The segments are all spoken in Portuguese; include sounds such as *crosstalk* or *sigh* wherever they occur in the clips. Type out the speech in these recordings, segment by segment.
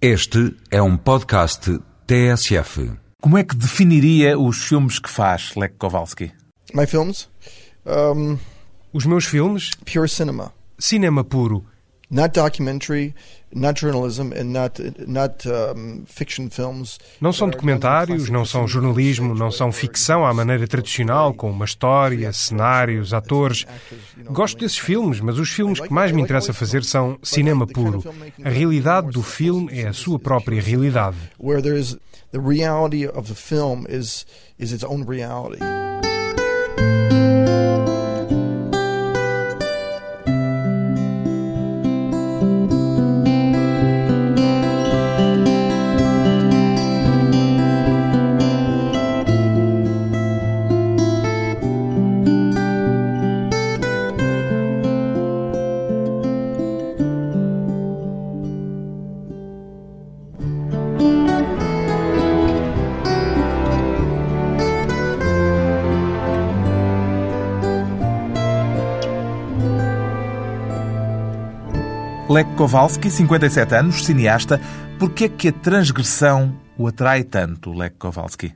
Este é um podcast TSF. Como é que definiria os filmes que faz, Lech Kowalski? My films, um, Os meus filmes, pure cinema, cinema puro. Not documentary, not journalism, and not not um, fiction films. Não são documentários, não são jornalismo, não são ficção à maneira tradicional, com uma história, cenários, atores. Gosto desses filmes, mas os filmes que mais me interessa fazer são cinema puro. A realidade do filme é a sua própria realidade. where there's the reality of the film is is its own reality. Lech Kowalski, 57 anos, cineasta. Por que é que a transgressão o atrai tanto, Lech Kowalski?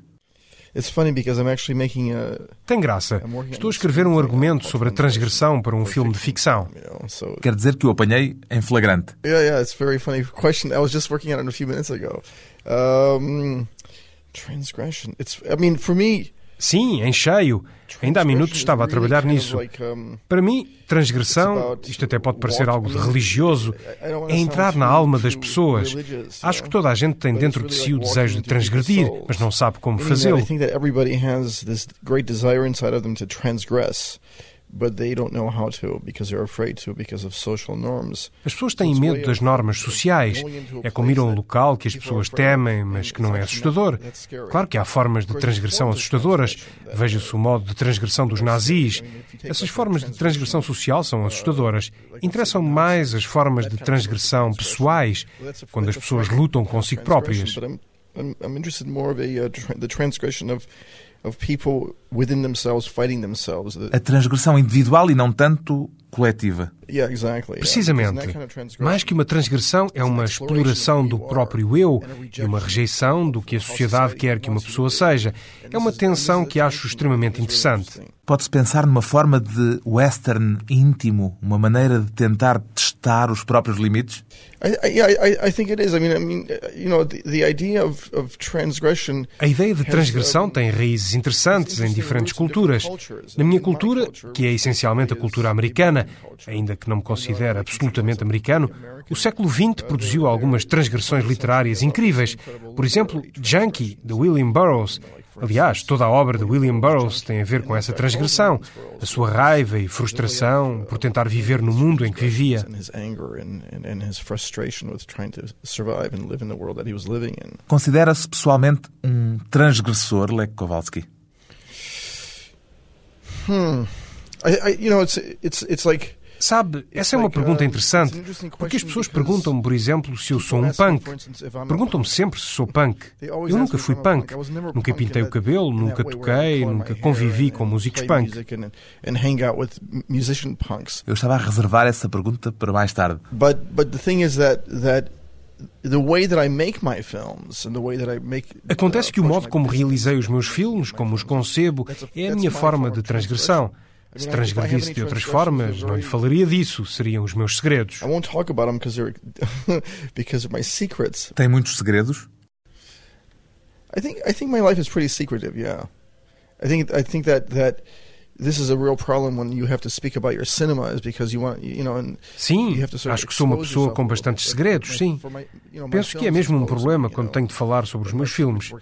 It's funny because I'm actually making a Tem graça. Estou a escrever um argumento sobre a transgressão para um filme de ficção. Quer dizer que o apanhei em flagrante. yeah yeah it's a very funny question. I was just working on it a few minutes ago. Um, transgression. It's I mean for me. Sim, em cheio. Ainda há minutos estava a trabalhar nisso. Para mim, transgressão, isto até pode parecer algo de religioso, é entrar na alma das pessoas. Acho que toda a gente tem dentro de si o desejo de transgredir, mas não sabe como fazê-lo. Think that everybody has this great desire inside of them to transgress, but they don't know how to because they're afraid to because of social norms. As pessoas têm medo das normas sociais. É como ir a um local que as pessoas temem, mas que não é assustador. Claro que há formas de transgressão assustadoras. Veja-se o modo de transgressão dos nazis. Essas formas de transgressão social são assustadoras. Interessam mais as formas de transgressão pessoais, quando as pessoas lutam consigo próprias. I'm, interested more of a uh, the transgression of A transgressão individual e não tanto coletiva. yeah, exactly. yeah. Precisamente. Mais que uma transgressão, é uma exploração do próprio eu e uma rejeição do que a sociedade quer que uma pessoa seja. É uma tensão que acho extremamente interessante. Pode-se pensar numa forma de western íntimo, uma maneira de tentar testar os próprios limites? A ideia de transgressão tem raízes interessantes em diferentes culturas. Na minha cultura, que é essencialmente a cultura americana, ainda que não me considere absolutamente americano, o século XX produziu algumas transgressões literárias incríveis. Por exemplo, Junkie, de William Burroughs. Aliás, toda a obra de William Burroughs tem a ver com essa transgressão, a sua raiva e frustração por tentar viver no mundo em que vivia. And his anger and, and, and his frustration with trying to survive and live in the world that he was living in. Considera-se pessoalmente um transgressor, Lech Kowalski? I you know, it's it's it's like Sabe, essa é uma pergunta interessante, porque as pessoas perguntam-me, por exemplo, se eu sou um punk. Perguntam-me sempre se sou punk. Eu nunca fui punk. Nunca pintei o cabelo, nunca toquei, nunca convivi com músicos punk. Eu estava a reservar essa pergunta para mais tarde. But but the thing is that that the way that I make my films and the way that I make Acontece que o modo como realizei os meus filmes, como os concebo, é a minha forma de transgressão. Se transgredisse de outras formas, não lhe falaria disso, seriam os meus segredos. I won't talk about them *laughs* because they're because they're my secrets. Tem muitos segredos? I think I think my life is pretty secretive. Yeah, I think I think that that this is a real problem when you have to speak about your cinema is because you want you know and Sim, you have to sort of acho que sou uma pessoa com bastantes segredos, sim. Penso que é mesmo um problema quando tenho de falar sobre os meus filmes.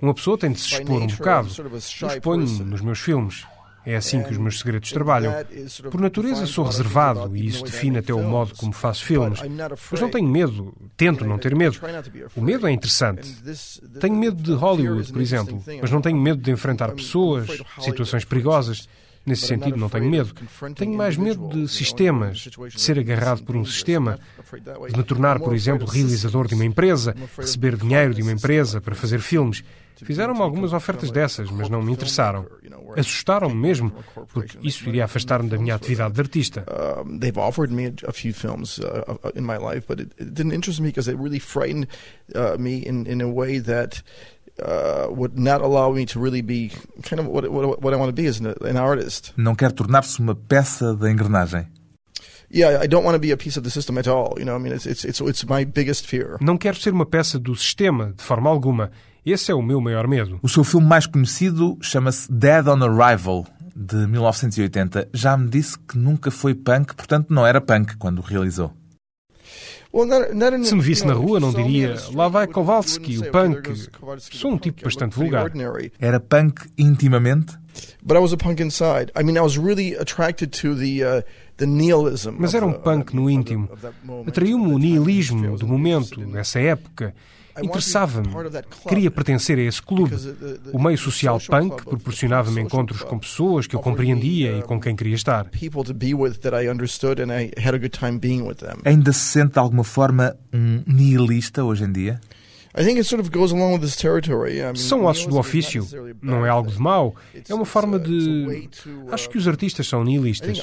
Uma pessoa tem de se expor um bocado. Eu shy exponho person. nos meus filmes. É assim que os meus segredos trabalham. Por natureza sou reservado e isso define até o modo como faço filmes. Mas não tenho medo, tento não ter medo. O medo é interessante. Tenho medo de Hollywood, por exemplo, mas não tenho medo de enfrentar pessoas, situações perigosas. Nesse sentido, não tenho medo. Tenho mais medo de sistemas, de ser agarrado por um sistema, de me tornar, por exemplo, realizador de uma empresa, receber dinheiro de uma empresa para fazer filmes. Fizeram-me algumas ofertas dessas, mas não me interessaram. Assustaram-me mesmo, porque isso iria afastar-me da minha atividade de artista. They've offered me a few films uh, in my life, but it didn't interest me because it really frightened uh, me in in a way that would not allow me to really be kind of what, what, what I want to be as an, an artist. Não quer tornar-se uma peça da engrenagem. Yeah, I don't want to be a piece of the system at all. You know, I mean, it's it's it's, it's my biggest fear. Não quero ser uma peça do sistema de forma alguma. Esse é o meu maior medo. O seu filme mais conhecido chama-se Dead on Arrival, de 1980. Já me disse que nunca foi punk, portanto não era punk quando o realizou. Se me visse na rua, não diria lá vai Kowalski, o punk. Sou um tipo bastante vulgar. Era punk intimamente? But I was a punk inside. I mean, I was really attracted to the uh, the nihilism. Mas era um punk no íntimo. Atraiu-me o nihilismo do momento, dessa época. Interessava-me, queria pertencer a esse clube. O meio social punk proporcionava-me encontros com pessoas que eu compreendia e com quem queria estar. Ainda se sente de alguma forma um nihilista hoje em dia? São ossos do ofício, não é algo de mau, é uma forma de. Acho que os artistas são nihilistas.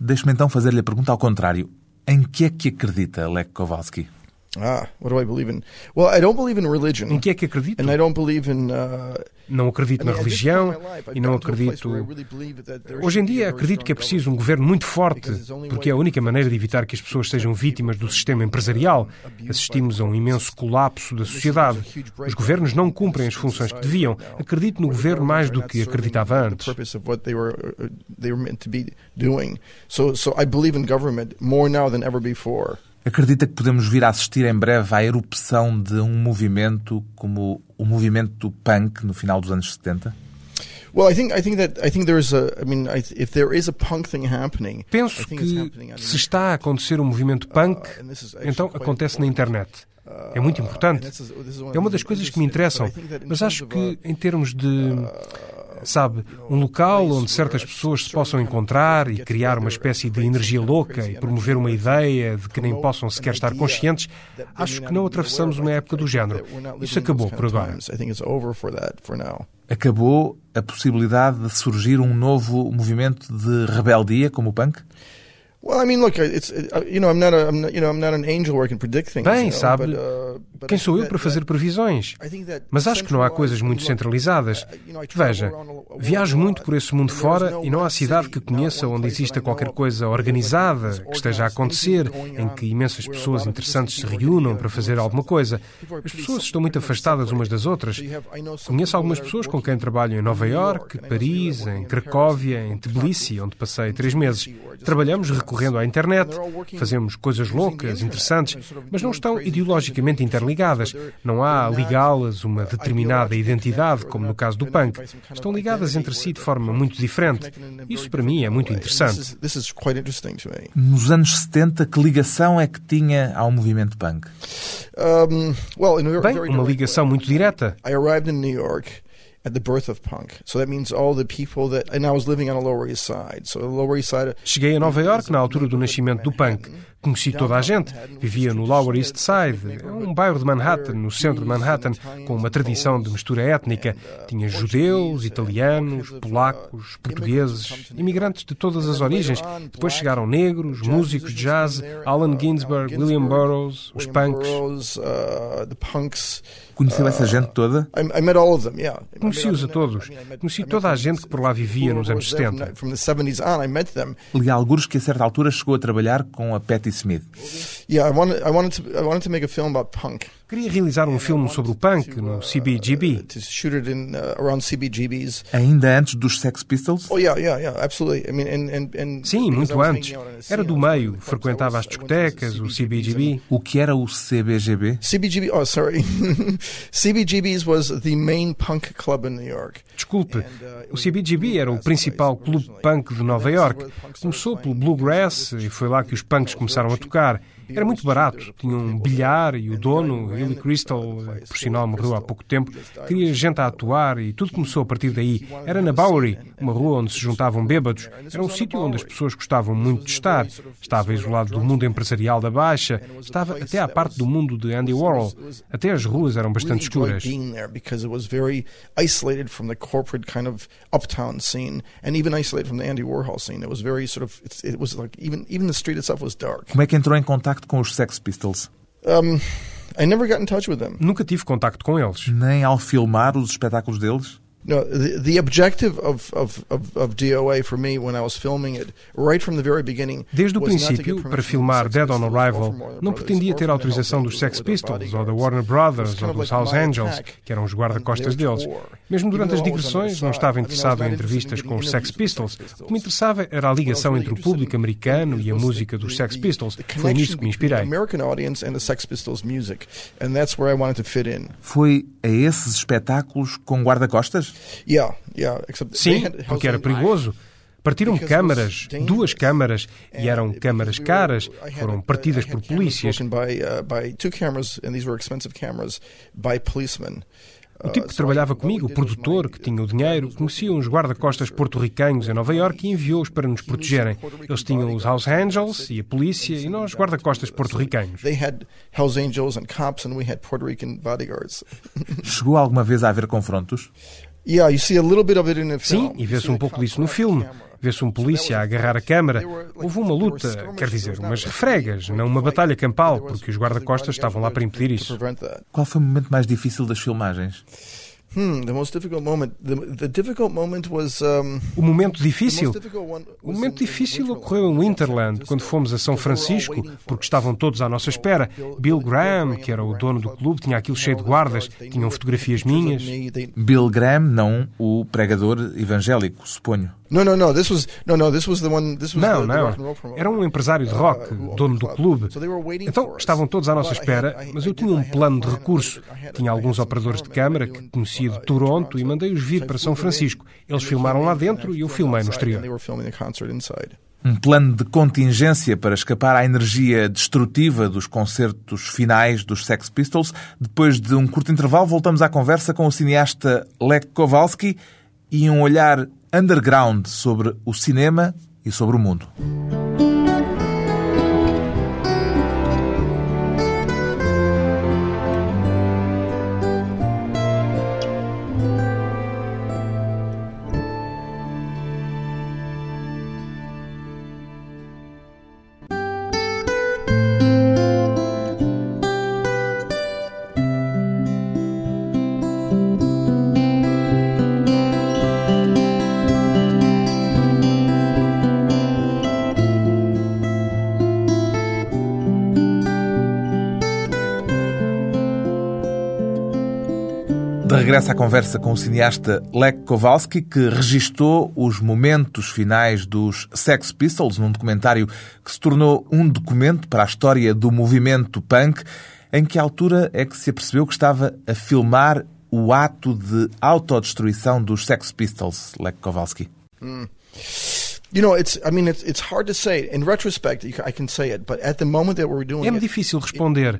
Deixe-me então fazer-lhe a pergunta ao contrário. Em que é que acredita Lech Kowalski? Ah, what do I believe in? Well, I don't believe in religion. Em que é que acredito? And I don't believe in uh, não acredito na religião e não acredito. Hoje em dia, acredito que é preciso um governo muito forte, porque é a única maneira de evitar que as pessoas sejam vítimas do sistema empresarial. Assistimos a um imenso colapso da sociedade. Os governos não cumprem as funções que deviam. Acredito no governo mais do que acreditava antes. So, so I believe in government more now than ever before. Acredita que podemos vir a assistir em breve à erupção de um movimento como o movimento punk no final dos anos 70? Penso que se está a acontecer um movimento punk, uh, então acontece na internet. É muito importante. É uma das coisas que me interessam, mas acho que em termos de uh, sabe, um local onde certas pessoas se possam encontrar e criar uma espécie de energia louca e promover uma ideia de que nem possam sequer estar conscientes, acho que não atravessamos uma época do género. Isso acabou por agora. Acabou a possibilidade de surgir um novo movimento de rebeldia como o punk? Bem, sabe, uh, quem sou eu para fazer previsões? Mas acho que não há coisas muito centralizadas. Uh, Veja, viajo muito por esse mundo fora e não há cidade que conheça onde exista qualquer coisa organizada, que esteja a acontecer, em que imensas pessoas interessantes se reúnam para fazer alguma coisa. As pessoas estão muito afastadas umas das outras. Conheço algumas pessoas com quem trabalho em Nova York, Paris, em Cracóvia, em Tbilisi, onde passei três meses. Trabalhamos recorrendo à internet, fazemos coisas loucas, interessantes, mas não estão ideologicamente interligadas. Não há ligá-las uma determinada identidade, como no caso do punk. Estão ligadas entre si de forma muito diferente. Isso para mim é muito interessante. Nos anos 70, que ligação é que tinha ao movimento punk? Bem, uma ligação muito direta. The birth of punk. So that means all the people that and I was living on the Lower East Side. So the Lower East Side. Cheguei a Nova York na altura do nascimento do punk. Conheci toda a gente. Vivia no Lower East Side, um bairro de Manhattan, no centro de Manhattan, com uma tradição de mistura étnica. Tinha judeus, italianos, polacos, portugueses, imigrantes de todas as origens. Depois chegaram negros, músicos de jazz, Allen Ginsberg, William Burroughs, os punks. Conheceu essa gente toda? Conheci-os a todos. Conheci toda a gente que por lá vivia nos anos 70. Li alguns que a certa altura chegou a trabalhar com a Patti Smith. Yeah, I wanted, I wanted to, I wanted to make a film about punk. Queria realizar um filme sobre o punk no CBGB. Uh, Ainda antes dos Sex Pistols? Oh, yeah, yeah, yeah, absolutely. I mean, and, and, and Sim, muito antes. Era do meio, frequentava as discotecas, o CBGB. O que era o CBGB? CBGB, oh, sorry. *laughs* CBGB's was the main punk club in New York. Desculpe, uh, o CBGB era o principal clube punk de Nova York. Começou pelo bluegrass e foi lá que os punks começaram a tocar. Era muito barato. Tinha um bilhar e o dono, Billy Crystal, por sinal morreu há pouco tempo, queria gente a atuar e tudo começou a partir daí. Era na Bowery, uma rua onde se juntavam bêbados. Era um sítio onde as pessoas gostavam muito de estar. Estava isolado do mundo empresarial da Baixa, estava até à parte do mundo de Andy Warhol. Até as ruas eram bastante escuras. isolated from the corporate kind of uptown scene and even isolated from the Andy Warhol scene. It was very sort of it was like even even the street itself was dark. Como é que entrou em contacto com os Sex Pistols? Um, I never got in touch with them. Nunca tive contacto com eles. Nem ao filmar os espetáculos deles? No, the, the objective of, of, of, of DOA for me when I was filming it, right from the very beginning, Desde o princípio, para filmar Dead on Arrival, não pretendia ter autorização dos Sex Pistols, ou da Warner Brothers, ou dos House Angels, que eram os guarda-costas deles. Mesmo durante as digressões, não estava interessado em entrevistas com os Sex Pistols. O que me interessava era a ligação entre o público americano e a música dos Sex Pistols. Foi nisso que me inspirei. Foi a esses espetáculos com guarda-costas? Sim, porque era perigoso. Partiram câmaras, duas câmaras, e eram câmaras caras, foram partidas por polícias. O tipo que trabalhava comigo, o produtor, que tinha o dinheiro, conhecia uns guarda-costas porto-ricanhos em Nova York e enviou-os para nos protegerem. Eles tinham os House Angels e a polícia e nós guarda-costas porto-ricanhos. Chegou alguma vez a haver confrontos? Sim, e vê-se um pouco disso no filme. Vê-se um polícia a agarrar a câmara. Houve uma luta, quer dizer, umas refregas, não uma batalha campal, porque os guarda-costas estavam lá para impedir isso. Qual foi o momento mais difícil das filmagens? Hmm, the most difficult moment. The, the difficult moment was, um, o momento difícil? O momento difícil ocorreu em Winterland, quando fomos a São Francisco, porque estavam todos à nossa espera. Bill Graham, que era o dono do clube, tinha aquilo cheio de guardas, tinham fotografias minhas. Bill Graham, não o pregador evangélico, suponho. Não, não, não. This was no, no. This was the one. This was não, the, não. Era um empresário de rock, uh, dono do clube. Então estavam todos à nossa espera, mas eu tinha um plano de recurso. Tinha alguns operadores de câmara que conhecia de Toronto e mandei-os vir para São Francisco. Eles filmaram lá dentro e eu filmei no exterior. Um plano de contingência para escapar à energia destrutiva dos concertos finais dos Sex Pistols. Depois de um curto intervalo, voltamos à conversa com o cineasta Lech Kowalski e um olhar underground sobre o cinema e sobre o mundo. Regressa à conversa com o cineasta Lech Kowalski, que registou os momentos finais dos Sex Pistols num documentário que se tornou um documento para a história do movimento punk. Em que altura é que se apercebeu que estava a filmar o ato de autodestruição dos Sex Pistols, Lech Kowalski? Hum. You know, it's. I mean, it's, it's hard to say. In retrospect, I can say it, but at the moment that we were doing É-me difícil responder.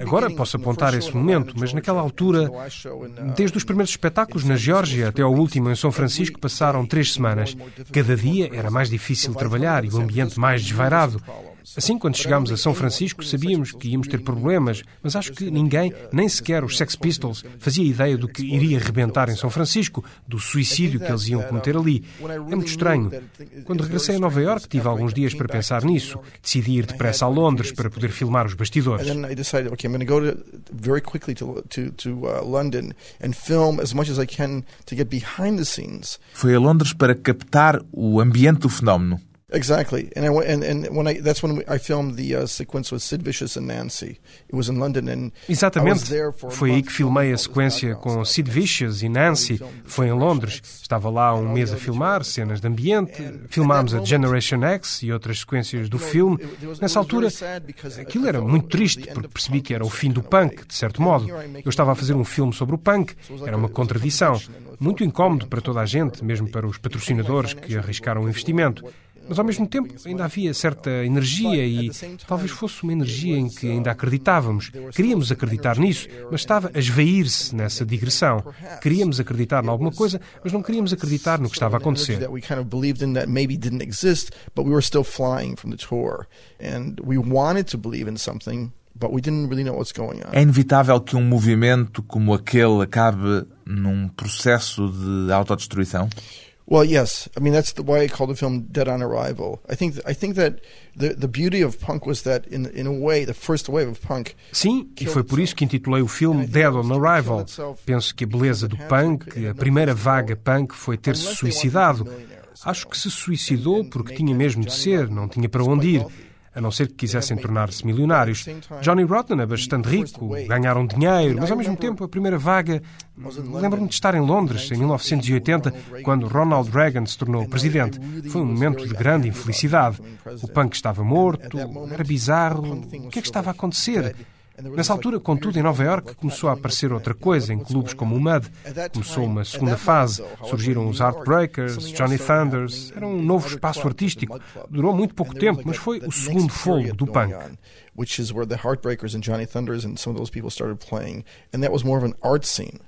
Agora posso apontar esse momento, mas naquela altura, uh, desde os primeiros espetáculos na Geórgia até ao último em São Francisco, passaram três semanas. Cada dia era mais difícil trabalhar e o ambiente mais desvairado. Assim, quando chegámos a São Francisco, sabíamos que íamos ter problemas, mas acho que ninguém, nem sequer os Sex Pistols, fazia ideia do que iria rebentar em São Francisco, do suicídio que eles iam cometer ali. É muito estranho. Quando regressei a Nova York, tive alguns dias para pensar nisso. Decidi ir depressa a Londres para poder filmar os bastidores. Foi a Londres para captar o ambiente do fenómeno. Exactly, and I and and when I that's when I filmed the uh, sequence with Sid Vicious and Nancy. It was in London and Exatamente. Foi aí que filmei a sequência com Sid Vicious e Nancy. Foi em Londres. Estava lá um mês a filmar cenas de ambiente. Filmámos a Generation X e outras sequências do filme. Nessa altura, aquilo era muito triste porque percebi que era o fim do punk, de certo modo. Eu estava a fazer um filme sobre o punk. Era uma contradição. Muito incómodo para toda a gente, mesmo para os patrocinadores que arriscaram o investimento. Mas ao mesmo tempo ainda havia certa energia e talvez fosse uma energia em que ainda acreditávamos. Queríamos acreditar nisso, mas estava a esvair-se nessa digressão. Queríamos acreditar em alguma coisa, mas não queríamos acreditar no que estava a acontecer. É inevitável que um movimento como aquele acabe num processo de autodestruição? Well, yes. I mean, that's the, why I call the film Dead on Arrival. I think I think that the the beauty of punk was that in in a way the first wave of punk. Sim, e foi por isso que intitulei o filme Dead on Arrival. Penso que a beleza do punk, a primeira vaga punk foi ter-se suicidado. Acho que se suicidou porque tinha mesmo de ser, não tinha para onde ir a não ser que quisessem tornar-se milionários. Johnny Rotten é bastante rico, ganharam dinheiro, mas ao mesmo tempo a primeira vaga. Lembro-me de estar em Londres em 1980, quando Ronald Reagan se tornou presidente. Foi um momento de grande infelicidade. O punk estava morto, era bizarro. O que é que estava a acontecer? Nessa altura, contudo, em Nova York começou a aparecer outra coisa em clubes como o Mud. Começou uma segunda fase. Surgiram os Heartbreakers, Johnny Thunders. Era um novo espaço artístico. Durou muito pouco tempo, mas foi o segundo fogo do punk. Which is where the Heartbreakers and Johnny Thunders and some of those people started playing. And that was more of an art scene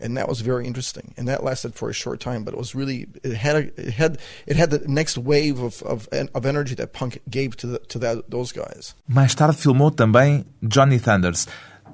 and that was very interesting. And that lasted for a short time, but it was really it had a, it had it had the next wave of of, of energy that punk gave to the, to that, those guys. Mais tarde filmou também Johnny Thunders.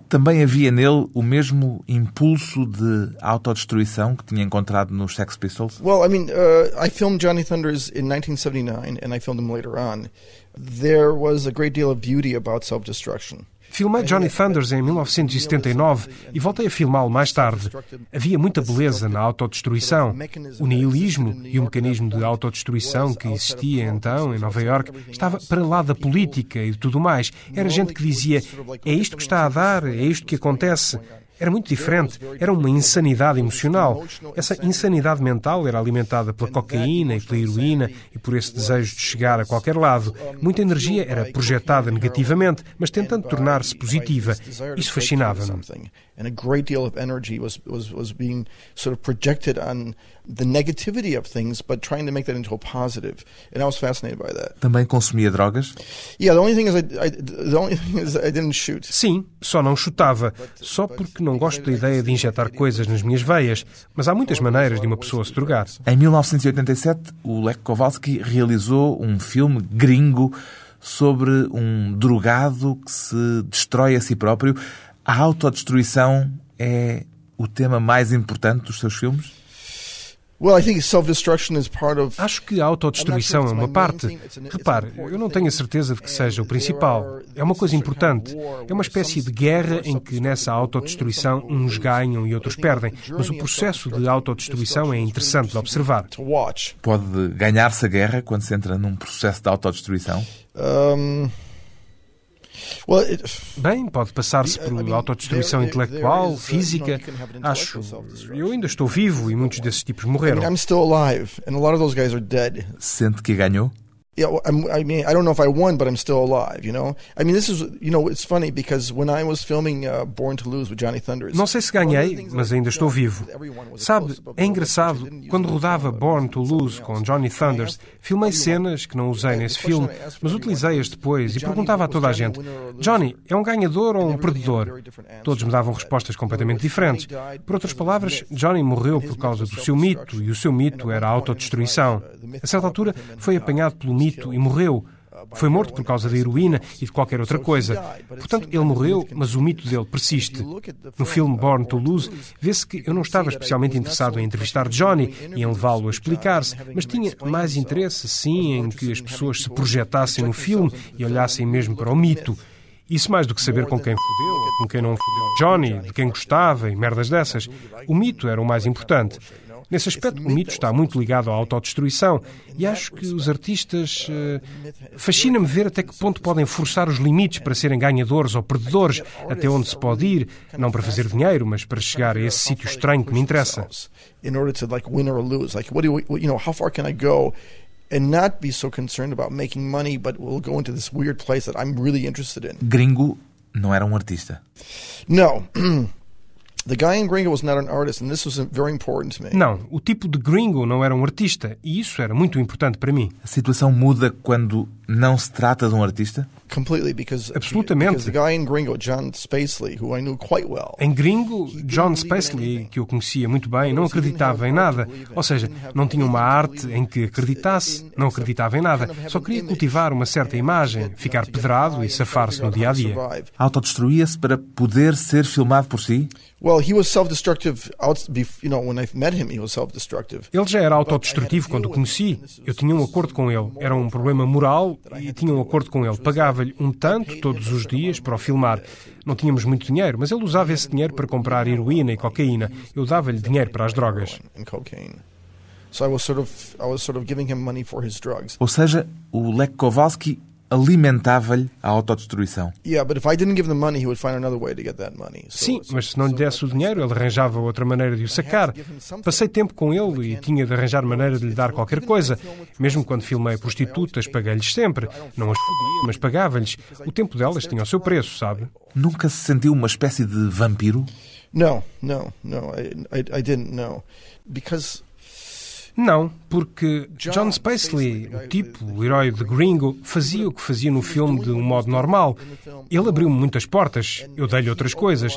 Também havia nele o mesmo impulso de autodestruição que tinha encontrado nos Sex Pistols? Well, I mean, uh, I filmed Johnny Thunders in 1979 and I filmed him later on. There was a great deal of beauty about self-destruction. Filmei Johnny Thunders em 1979 e voltei a filmá-lo mais tarde. Havia muita beleza na autodestruição. O nihilismo e o mecanismo de autodestruição que existia então em Nova York estava para lá da política e tudo mais. Era gente que dizia: é isto que está a dar, é isto que acontece. Era muito diferente. Era uma insanidade emocional. Essa insanidade mental era alimentada pela cocaína e pela heroína e por esse desejo de chegar a qualquer lado. Muita energia era projetada negativamente, mas tentando tornar-se positiva. Isso fascinava-me. And a great deal of energy was, was, was being sort of projected on the negativity of things, but trying to make that into a positive. And I was fascinated by that. Também consumia drogas? Yeah, the only thing is I, I, the only thing is I didn't shoot. Sim, só não chutava. Só porque não gosto da ideia de injetar coisas nas minhas veias. Mas há muitas maneiras de uma pessoa se drogar. Em 1987, o Lech Kowalski realizou um filme gringo sobre um drogado que se destrói a si próprio. A autodestruição é o tema mais importante dos seus filmes? Acho que a autodestruição é uma parte. Repare, eu não tenho a certeza de que seja o principal. É uma coisa importante. É uma espécie de guerra em que nessa autodestruição uns ganham e outros perdem. Mas o processo de autodestruição é interessante de observar. Pode ganhar-se a guerra quando se entra num processo de autodestruição? Um... Bem, pode passar-se por autodestruição intelectual, física. Acho. Eu ainda estou vivo e muitos desses tipos morreram. Sente que ganhou? Yeah, I mean, I don't know if I won, but I'm still alive. You know, I mean, this is, you know, it's funny because when I was filming uh, Born to Lose with Johnny Thunders. Não sei se ganhei, mas ainda estou vivo. Sabe, é engraçado. Quando rodava Born to Lose com Johnny Thunders, filmei cenas que não usei nesse filme, mas utilizei-as depois e perguntava a toda a gente: Johnny, é um ganhador ou um perdedor? Todos me davam respostas completamente diferentes. Por outras palavras, Johnny morreu por causa do seu mito e o seu mito era a autodestruição. A certa altura, foi apanhado pelo mito mito e morreu. Foi morto por causa da heroína e de qualquer outra coisa. Portanto, ele morreu, mas o mito dele persiste. No filme Born to Lose, vê-se que eu não estava especialmente interessado em entrevistar Johnny e em levá-lo a explicar-se, mas tinha mais interesse, sim, em que as pessoas se projetassem no filme e olhassem mesmo para o mito. Isso mais do que saber com quem fodeu ou com quem não fodeu Johnny, de quem gostava e merdas dessas. O mito era o mais importante. Nesse aspecto, o mito está muito ligado à autodestruição e acho que os artistas. Uh, Fascina-me ver até que ponto podem forçar os limites para serem ganhadores ou perdedores, até onde se pode ir, não para fazer dinheiro, mas para chegar a esse sítio estranho que me interessa. In order to like win or lose, like what do you, you know, how far can I go? and not be so concerned about making money, but we'll go into this weird place that I'm really interested in. Gringo não era um artista. *clears throat* No. Não, o tipo de gringo não era um artista e isso era muito importante para mim. A situação muda quando não se trata de um artista? Absolutamente. Em Gringo, John Spacely, que eu conhecia muito bem, não acreditava em nada. Ou seja, não tinha uma arte em que acreditasse, não acreditava em nada. Só queria cultivar uma certa imagem, ficar pedrado e safar-se no dia a dia. Autodestruía-se para poder ser filmado por si? Ele já era autodestrutivo quando o conheci. Eu tinha um acordo com ele. Era um problema moral e tinha um acordo com ele. Pagava-lhe um tanto todos os dias para o filmar. Não tínhamos muito dinheiro, mas ele usava esse dinheiro para comprar heroína e cocaína. Eu dava-lhe dinheiro para as drogas. Ou seja, o Lech Kowalski alimentava-lhe a autodestruição. Sim, mas se não lhe desse o dinheiro, ele arranjava outra maneira de o sacar. Passei tempo com ele e tinha de arranjar maneira de lhe dar qualquer coisa. Mesmo quando filmei prostitutas, paguei-lhes sempre. Não as fodia, mas pagava-lhes. O tempo delas tinha o seu preço, sabe? Nunca se sentiu uma espécie de vampiro? Não, não, não. I, I, I didn't know. Because não, porque John Spacely, o tipo, o herói de Gringo, fazia o que fazia no filme de um modo normal. Ele abriu-me muitas portas, eu dei-lhe outras coisas.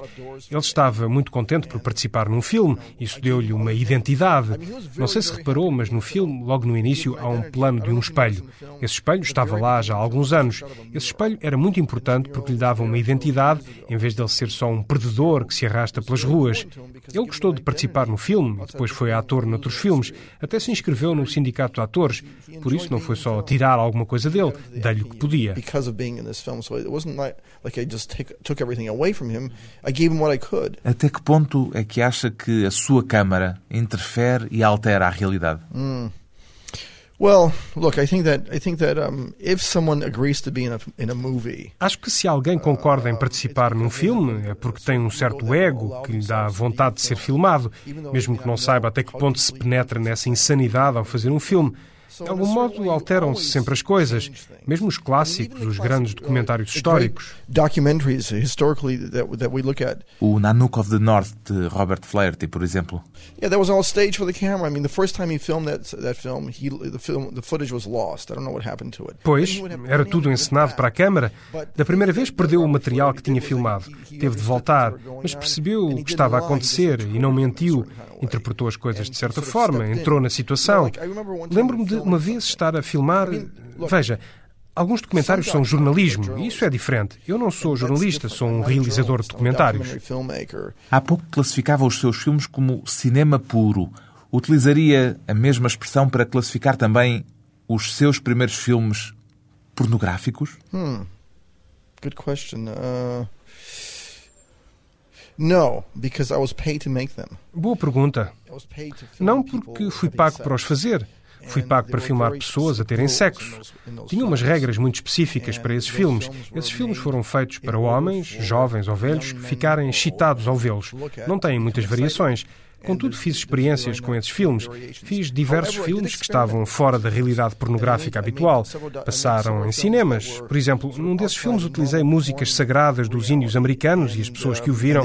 Ele estava muito contente por participar num filme, isso deu-lhe uma identidade. Não sei se reparou, mas no filme, logo no início, há um plano de um espelho. Esse espelho estava lá já há alguns anos. Esse espelho era muito importante porque lhe dava uma identidade, em vez de ele ser só um perdedor que se arrasta pelas ruas. Ele gostou de participar no filme, depois foi ator noutros filmes até se inscreveu no sindicato de atores. Por isso não foi só tirar alguma coisa dele, dei-lhe o que podia. Até que ponto é que acha que a sua câmara interfere e altera a realidade? Mm. Well, look, I think that I think that um, if someone agrees to be in a, in a movie, acho que se alguém concorda em participar num filme é porque tem um certo ego que lhe dá vontade de ser filmado, mesmo que não saiba até que ponto se penetra nessa insanidade ao fazer um filme. De algum modo, alteram-se sempre as coisas, mesmo os clássicos, os grandes documentários históricos. O Nanook of the North de Robert Flaherty, por exemplo. Yeah, that was all staged for the camera. I mean, the first time he filmed that that film, he the film the footage was lost. I don't know what happened to it. Pois, era tudo encenado para a câmara. Da primeira vez perdeu o material que tinha filmado. Teve de voltar, mas percebeu o que estava a acontecer e não mentiu. Interpretou as coisas de certa forma, entrou na situação. Lembro-me de uma vez estar a filmar. Veja, Alguns documentários são jornalismo e isso é diferente. Eu não sou jornalista, sou um realizador de documentários. Há pouco classificava os seus filmes como cinema puro. Utilizaria a mesma expressão para classificar também os seus primeiros filmes pornográficos? Hmm. Good question. Uh... No, because I was paid to make them. Boa pergunta. Não porque fui pago para os fazer. Fui pago para filmar pessoas a terem sexo. Tinha umas regras muito específicas para esses filmes. Esses filmes foram feitos para homens, jovens ou velhos, ficarem excitados ao vê-los. Não têm muitas variações. Contudo, fiz experiências com esses filmes. Fiz diversos filmes que estavam fora da realidade pornográfica habitual. Passaram em cinemas. Por exemplo, num desses filmes utilizei músicas sagradas dos índios americanos e as pessoas que o viram.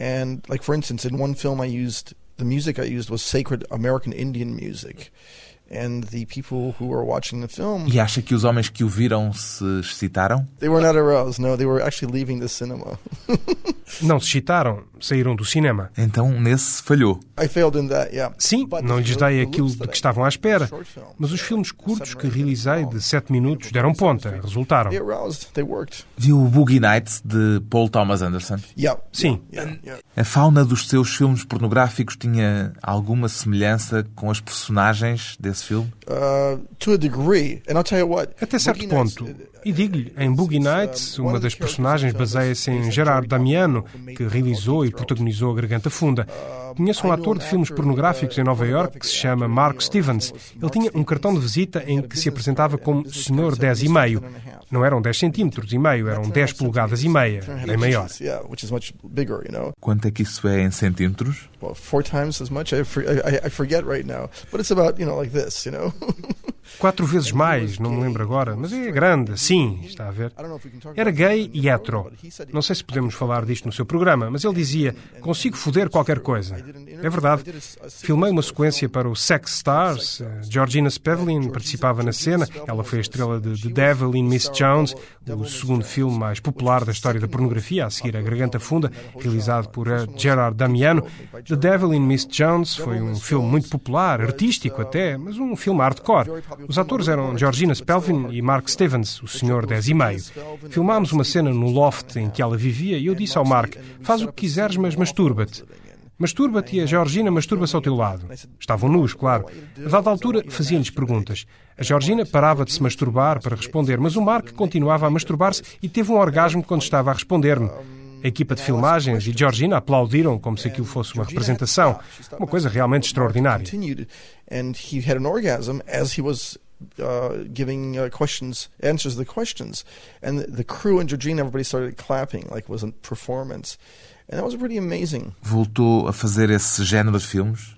And, like for instance, in one film I used the music I used was sacred American Indian music. And the people who were watching the film, e acha que os homens que o viram se excitaram? They were not aroused. No, they were actually leaving the cinema. *laughs* não se excitaram, saíram do cinema. Então nesse falhou. I failed in that, yeah. Sim, não lhes dei aquilo de que estavam à espera. Mas os filmes curtos que realizei de 7 minutos deram ponta, resultaram. Viu o Boogie Nights de Paul Thomas Anderson? Sim. A fauna dos seus filmes pornográficos tinha alguma semelhança com as personagens desse filme? Uh. Até certo ponto. E digo-lhe, em Boogie Nights, uma das personagens baseia-se em Gerard Damiano, que realizou e protagonizou A Garganta Funda. Conheço um ator de filmes pornográficos em Nova York que se chama Mark Stevens. Ele tinha um cartão de visita em que se apresentava como Senhor 10 e meio. Não eram 10 centímetros e meio, eram 10 polegadas e meia, bem maior. Quanto é que isso é em centímetros? *laughs* Quatro vezes mais, não me lembro agora, mas é grande, sim, está a ver. Era gay e hetero. Não sei se podemos falar disto no seu programa, mas ele dizia: consigo foder qualquer coisa. É verdade. Filmei uma sequência para o Sex Stars. Georgina Spevlin participava na cena. Ela foi a estrela de The Devil in Miss Jones, o segundo filme mais popular da história da pornografia, a seguir A Garganta Funda, realizado por Gerard Damiano. The Devil in Miss Jones foi um filme muito popular, artístico até, mas um filme hardcore. Os atores eram Georgina Spelvin e Mark Stevens, o senhor 10 e meio. Filmámos uma cena no loft em que ela vivia e eu disse ao Mark: faz o que quiseres, mas masturba-te. Masturba-te e a Georgina masturba-se ao teu lado. Estavam nus, claro. A dada altura, faziam-lhes perguntas. A Georgina parava de se masturbar para responder, mas o Mark continuava a masturbar-se e teve um orgasmo quando estava a responder-me. A equipa de filmagens e Georgina aplaudiram como se aquilo fosse uma representação. Uma coisa realmente extraordinária. Uh, giving uh, questions, answers to the questions, and the, the crew and Georgina, everybody started clapping like it was a performance, and that was pretty amazing. Voltou a fazer esse género de filmes?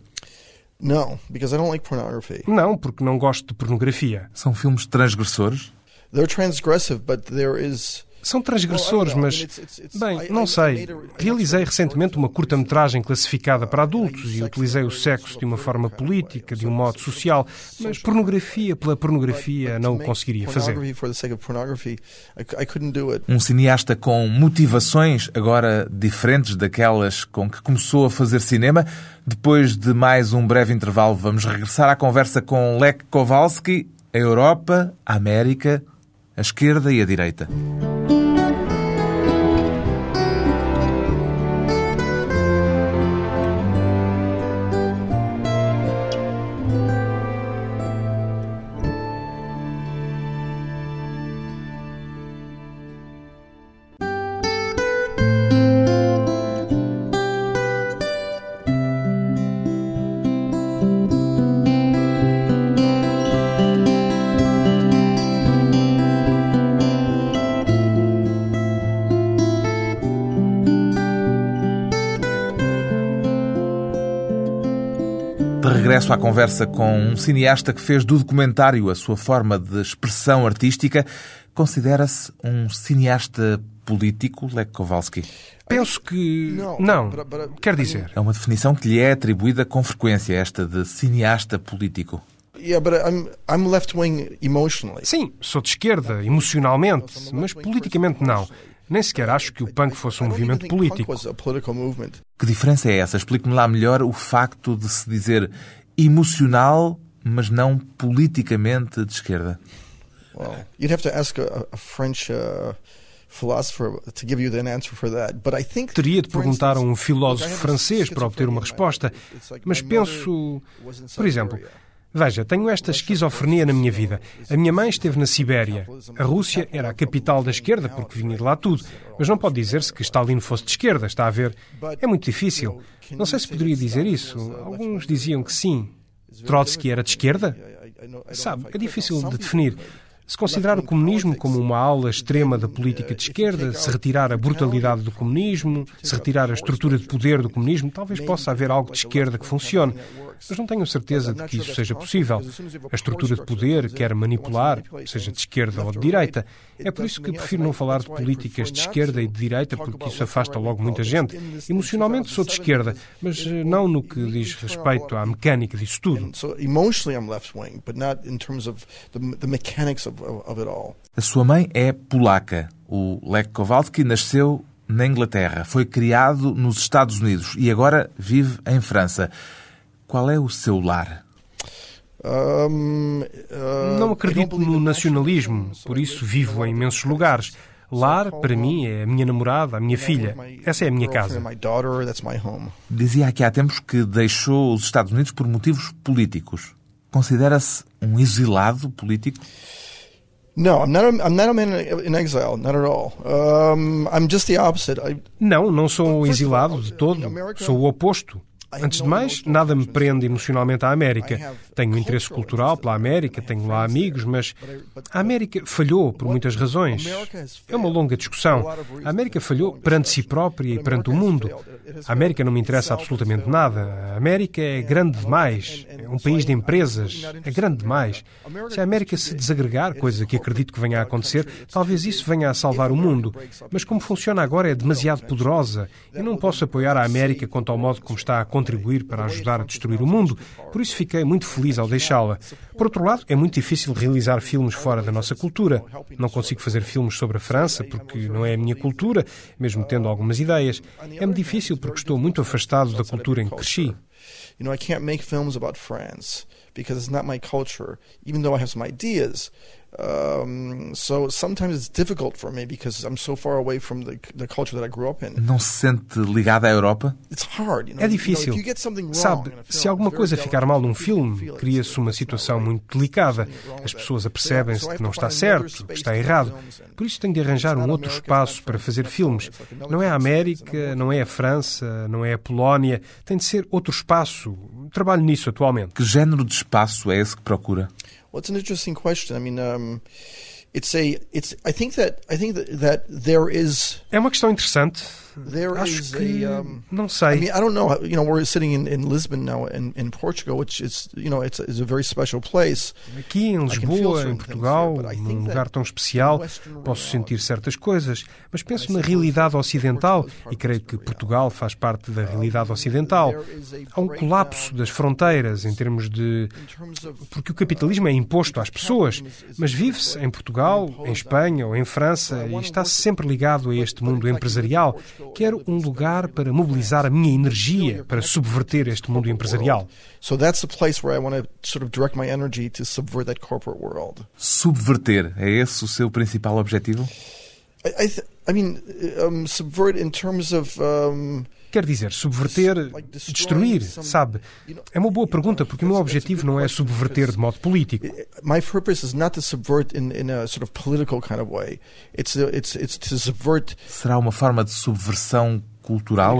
No, because I don't like pornography. Não, porque não gosto de pornografia. São filmes transgressores? They're transgressive, but there is são transgressores, mas. Bem, não sei. Realizei recentemente uma curta-metragem classificada para adultos e utilizei o sexo de uma forma política, de um modo social, mas pornografia pela pornografia não o conseguiria fazer. Um cineasta com motivações agora diferentes daquelas com que começou a fazer cinema. Depois de mais um breve intervalo, vamos regressar à conversa com Lech Kowalski, a Europa, a América, a esquerda e a direita. À conversa com um cineasta que fez do documentário a sua forma de expressão artística. Considera-se um cineasta político, Lech Kowalski? Penso que não. Quer dizer. É uma definição que lhe é atribuída com frequência, esta de cineasta político. Sim, sou de esquerda, emocionalmente, mas politicamente não. Nem sequer acho que o punk fosse um movimento político. Que diferença é essa? Explique-me lá melhor o facto de se dizer emocional, mas não politicamente de esquerda. Well, you'd have to ask a, a French uh, philosopher to give you an answer for that. But I think, Teria de perguntar a um filósofo francês para obter uma resposta, mas penso, por exemplo, Veja, tenho esta esquizofrenia na minha vida. A minha mãe esteve na Sibéria. A Rússia era a capital da esquerda, porque vinha de lá tudo. Mas não pode dizer-se que Stalin fosse de esquerda, está a ver? É muito difícil. Não sei se poderia dizer isso. Alguns diziam que sim. Trotsky era de esquerda? Sabe, é difícil de definir. Se considerar o comunismo como uma aula extrema da política de esquerda, se retirar a brutalidade do comunismo, se retirar a estrutura de poder do comunismo, talvez possa haver algo de esquerda que funcione. Mas não tenho certeza de que isso seja possível. A estrutura de poder quer manipular, seja de esquerda ou de direita. É por isso que prefiro não falar de políticas de esquerda e de direita, porque isso afasta logo muita gente. Emocionalmente sou de esquerda, mas eh, não no que diz respeito à mecânica disso tudo. A sua mãe é polaca. O Lech Kowalski nasceu na Inglaterra, foi criado nos Estados Unidos e agora vive em França. Qual é o seu lar? Uh, Não acredito no nacionalismo, por isso vivo em imensos lugares. Lar, para mim, é a minha namorada, a minha filha. Essa é a minha casa. Dizia aqui há tempos que deixou os Estados Unidos por motivos políticos. Considera-se um exilado político? No, I'm not. A, I'm not a man in exile, not at all. Um, I'm just the opposite. I... Não, não sou um exilado de todo. Sou o oposto. Antes de mais, nada me prende emocionalmente à América. Tenho interesse cultural pela América, tenho lá amigos, mas a América falhou por muitas razões. É uma longa discussão. A América falhou perante si própria e perante o mundo. A América não me interessa absolutamente nada. A América é grande demais. É um país de empresas. É grande demais. Se a América se desagregar, coisa que acredito que venha a acontecer, talvez isso venha a salvar o mundo. Mas como funciona agora é demasiado poderosa e não posso apoiar a América quanto ao modo como está a contribuir para ajudar a destruir o mundo. Por isso fiquei muito feliz ao deixá-la. Por outro lado, é muito difícil realizar filmes fora da nossa cultura. Não consigo fazer filmes sobre a França porque não é a minha cultura, mesmo tendo algumas ideias. É-me difícil porque estou muito afastado da cultura em que cresci. You know, I can't make films about France because it's not my culture, even though I have some ideas. Um, so sometimes it's difficult for me because I'm so far away from the, the culture that I grew up in. Não se sente ligado à Europa? It's hard, you know, É difícil. You know, if you get something wrong Sabe, se alguma coisa ficar mal num filme, cria-se uma situação muito delicada. As pessoas apercebem-se que não está certo, que está errado. Por isso tenho de arranjar um outro espaço para fazer filmes. Não é a América, não é a França, não é a Polónia. Tem de ser outro espaço. Trabalho nisso atualmente. Que género de espaço é esse que procura? Well, it's an interesting question. I mean, um, it's a, it's. I think that I think that, that there is É uma questão interessante. There Acho is que a. Um, não I sei. mean, I don't know. You know, we're sitting in, in Lisbon now, in, in Portugal, which is you know, it's, it's a very special place. Aqui em Lisboa, em Portugal, num lugar tão especial, posso sentir certas coisas, mas penso na realidade ocidental e creio que Portugal faz parte da realidade ocidental. Há um colapso das fronteiras em termos de. In terms of Porque o capitalismo é imposto às pessoas, mas vive-se em Portugal, em Espanha ou em França e está sempre ligado a este mundo empresarial. Quero um lugar para mobilizar a minha energia para subverter este mundo empresarial. So that's the place where I want to sort of direct my energy to subvert that corporate world. Subverter, é esse o seu principal objetivo? I, I, th- I mean, um, subvert in terms of. Um, Quer dizer, subverter, destruir, sabe? É uma boa pergunta, porque o meu objetivo não é subverter de modo político. my purpose is not to subvert in, in a sort of political kind of way. It's it's it's to subvert Será uma forma de subversão cultural?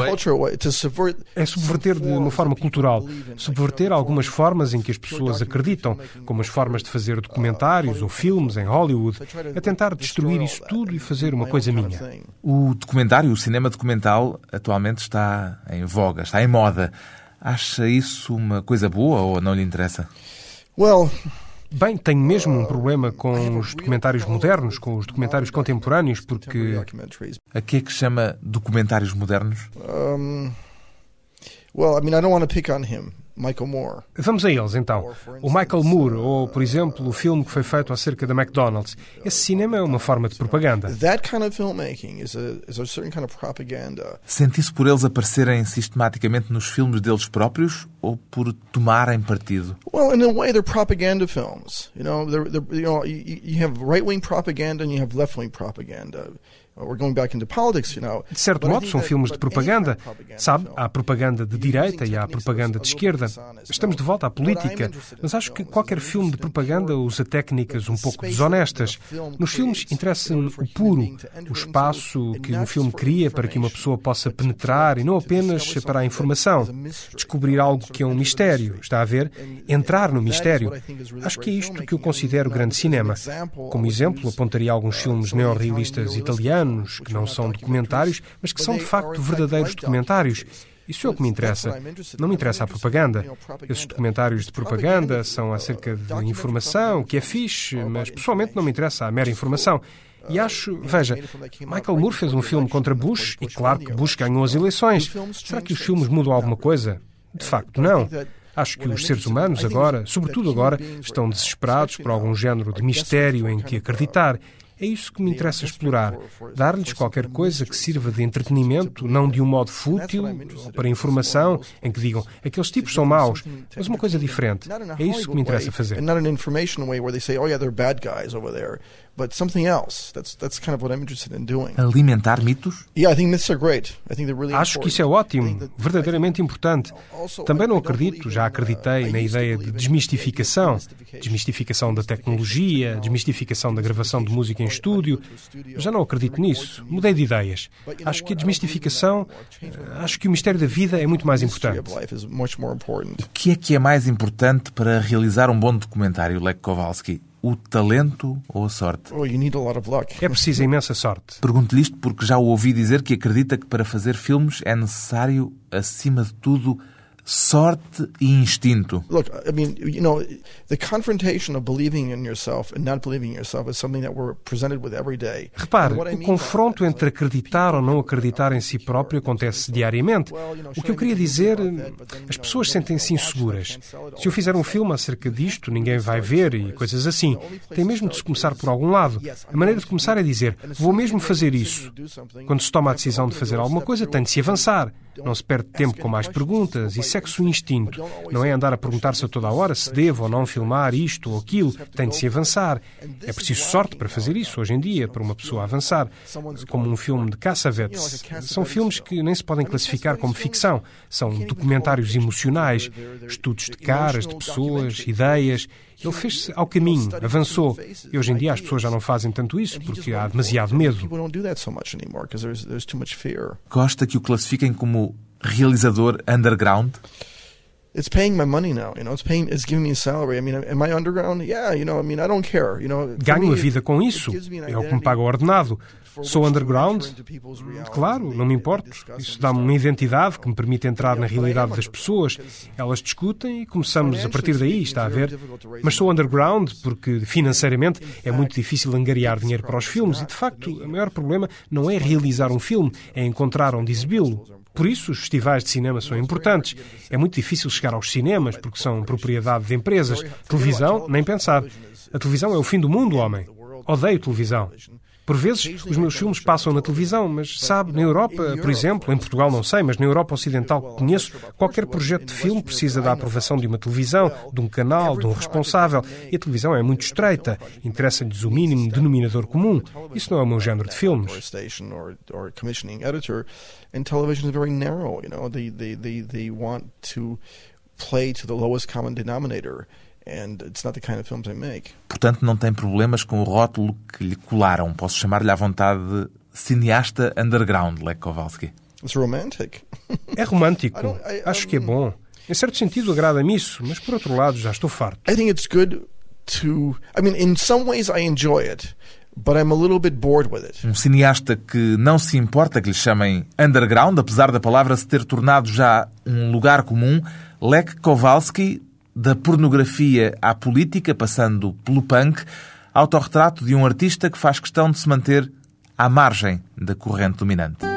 É subverter de uma forma cultural, subverter algumas formas em que as pessoas acreditam, como as formas de fazer documentários ou filmes em Hollywood, é tentar destruir isso tudo e fazer uma coisa minha. O documentário, o cinema documental, atualmente está em voga, está em moda. Acha isso uma coisa boa ou não lhe interessa? Well, Bem, tenho mesmo um problema com os documentários modernos, com os documentários contemporâneos, porque. A que é que chama documentários modernos? Um, well, I mean, I don't want to pick on him, Michael Moore. Vamos a eles então. O Michael Moore, ou por exemplo, o filme que foi feito acerca da McDonald's. Esse cinema é uma forma de propaganda. That kind of filmmaking is a is a certain kind of propaganda. Sente-se por eles aparecerem sistematicamente nos filmes deles próprios ou por tomarem partido? Well, in a way, they're propaganda films. You know, they're, they're you know, you, you have right wing propaganda and you have left wing propaganda. Uh. De certo modo, são filmes de propaganda. Sabe, há propaganda de direita e há propaganda de esquerda. Estamos de volta à política, mas acho que qualquer filme de propaganda usa técnicas um pouco desonestas. Nos filmes interessa-me o puro, o espaço que o filme cria para que uma pessoa possa penetrar e não apenas para a informação. Descobrir algo que é um mistério, está a ver? Entrar no mistério. Acho que é isto que eu considero grande cinema. Como exemplo, apontaria alguns filmes neorrealistas italianos, que não são documentários, mas que são de facto verdadeiros documentários. Isso é o que me interessa. Não me interessa a propaganda. Esses documentários de propaganda são acerca de informação, que é fixe, mas pessoalmente não me interessa a mera informação. E acho, veja, Michael Moore fez um filme contra Bush e claro que Bush ganhou as eleições. Será que os filmes mudam alguma coisa? De facto, não. Acho que os seres humanos agora, sobretudo agora, estão desesperados por algum género de mistério em que acreditar. É isso que me interessa explorar. Dar-lhes qualquer coisa que sirva de entretenimento, não de um modo fútil, ou para informação, em que digam aqueles tipos são maus, mas uma coisa diferente. É isso que me interessa fazer. But something else. That's that's kind of what I'm interested in doing. Alimentar mitos? Yeah, I think myths are great. I think they're really Acho que isso é ótimo, verdadeiramente importante. Também não acredito, já acreditei na ideia de desmistificação. Desmistificação da tecnologia, desmistificação da gravação de música em estúdio. Já não acredito nisso. Mudei de ideias. Acho que a desmistificação, acho que o mistério da vida é muito mais importante. of life is much more important. O que é que é mais importante para realizar um bom documentário, Lech Kowalski? O talento ou a sorte? Oh, you need a lot of luck. É preciso imensa sorte. Pergunto-lhe isto porque já o ouvi dizer que acredita que para fazer filmes é necessário, acima de tudo, sorte e instinto. Look, I mean, you know, the confrontation of believing in yourself and not believing in yourself is something that we're presented with every day. Repare, o confronto entre acreditar ou não acreditar em si próprio acontece diariamente. O que eu queria dizer, as pessoas sentem-se inseguras. Se eu fizer um filme acerca disto, ninguém vai ver e coisas assim. Tem mesmo de se começar por algum lado. A maneira de começar é dizer, vou mesmo fazer isso. Quando se toma a decisão de fazer alguma coisa, tem de se avançar. Não se perde tempo com mais perguntas e segue-se o instinto. Não é andar a perguntar-se a toda a hora se devo ou não filmar isto ou aquilo. Tem de se avançar. É preciso sorte para fazer isso hoje em dia, para uma pessoa avançar. Como um filme de Cassavetes. São filmes que nem se podem classificar como ficção. São documentários emocionais, estudos de caras, de pessoas, ideias. Ele fez-se ao caminho, avançou. E hoje em dia as pessoas já não fazem tanto isso porque há demasiado medo. Gosta que o classifiquem como realizador underground? It's paying my money now. You know, it's paying, it's giving me a salary. I mean, am I underground? Yeah, you know, I mean, I don't care. You know, ganho a vida com isso. É o que me paga o ordenado. Sou underground? Claro, não me importo. Isso dá-me uma identidade que me permite entrar na realidade das pessoas. Elas discutem e começamos a partir daí, está a ver? Mas sou underground porque financeiramente é muito difícil angariar dinheiro para os filmes e, de facto, o maior problema não é realizar um filme, é encontrar onde exibi-lo. Por isso, os festivais de cinema são importantes. É muito difícil chegar aos cinemas porque são propriedade de empresas. Televisão, nem pensar. A televisão é o fim do mundo, homem. Odeio televisão. Por vezes, os meus filmes passam na televisão, mas sabe, na Europa, por exemplo, em Portugal não sei, mas na Europa Ocidental que conheço, qualquer projeto de filme precisa da aprovação de uma televisão, de um canal, de um responsável. E a televisão é muito estreita. Interessa-lhes o mínimo denominador comum. Isso não é o meu género de filmes. Play to the lowest common denominator. Portanto, não tem problemas com o rótulo que lhe colaram. Posso chamar-lhe à vontade de cineasta underground, Lech Kowalski. É romântico. *laughs* Acho que é bom. Em certo sentido, agrada-me isso, mas por outro lado, já estou farto. I think it's good to. I mean, in some ways, I enjoy it. But I'm a little bit bored with it. Um cineasta que não se importa que lhe chamem underground, apesar da palavra se ter tornado já um lugar comum, Lech Kowalski da pornografia à política, passando pelo punk, autorretrato de um artista que faz questão de se manter à margem da corrente dominante.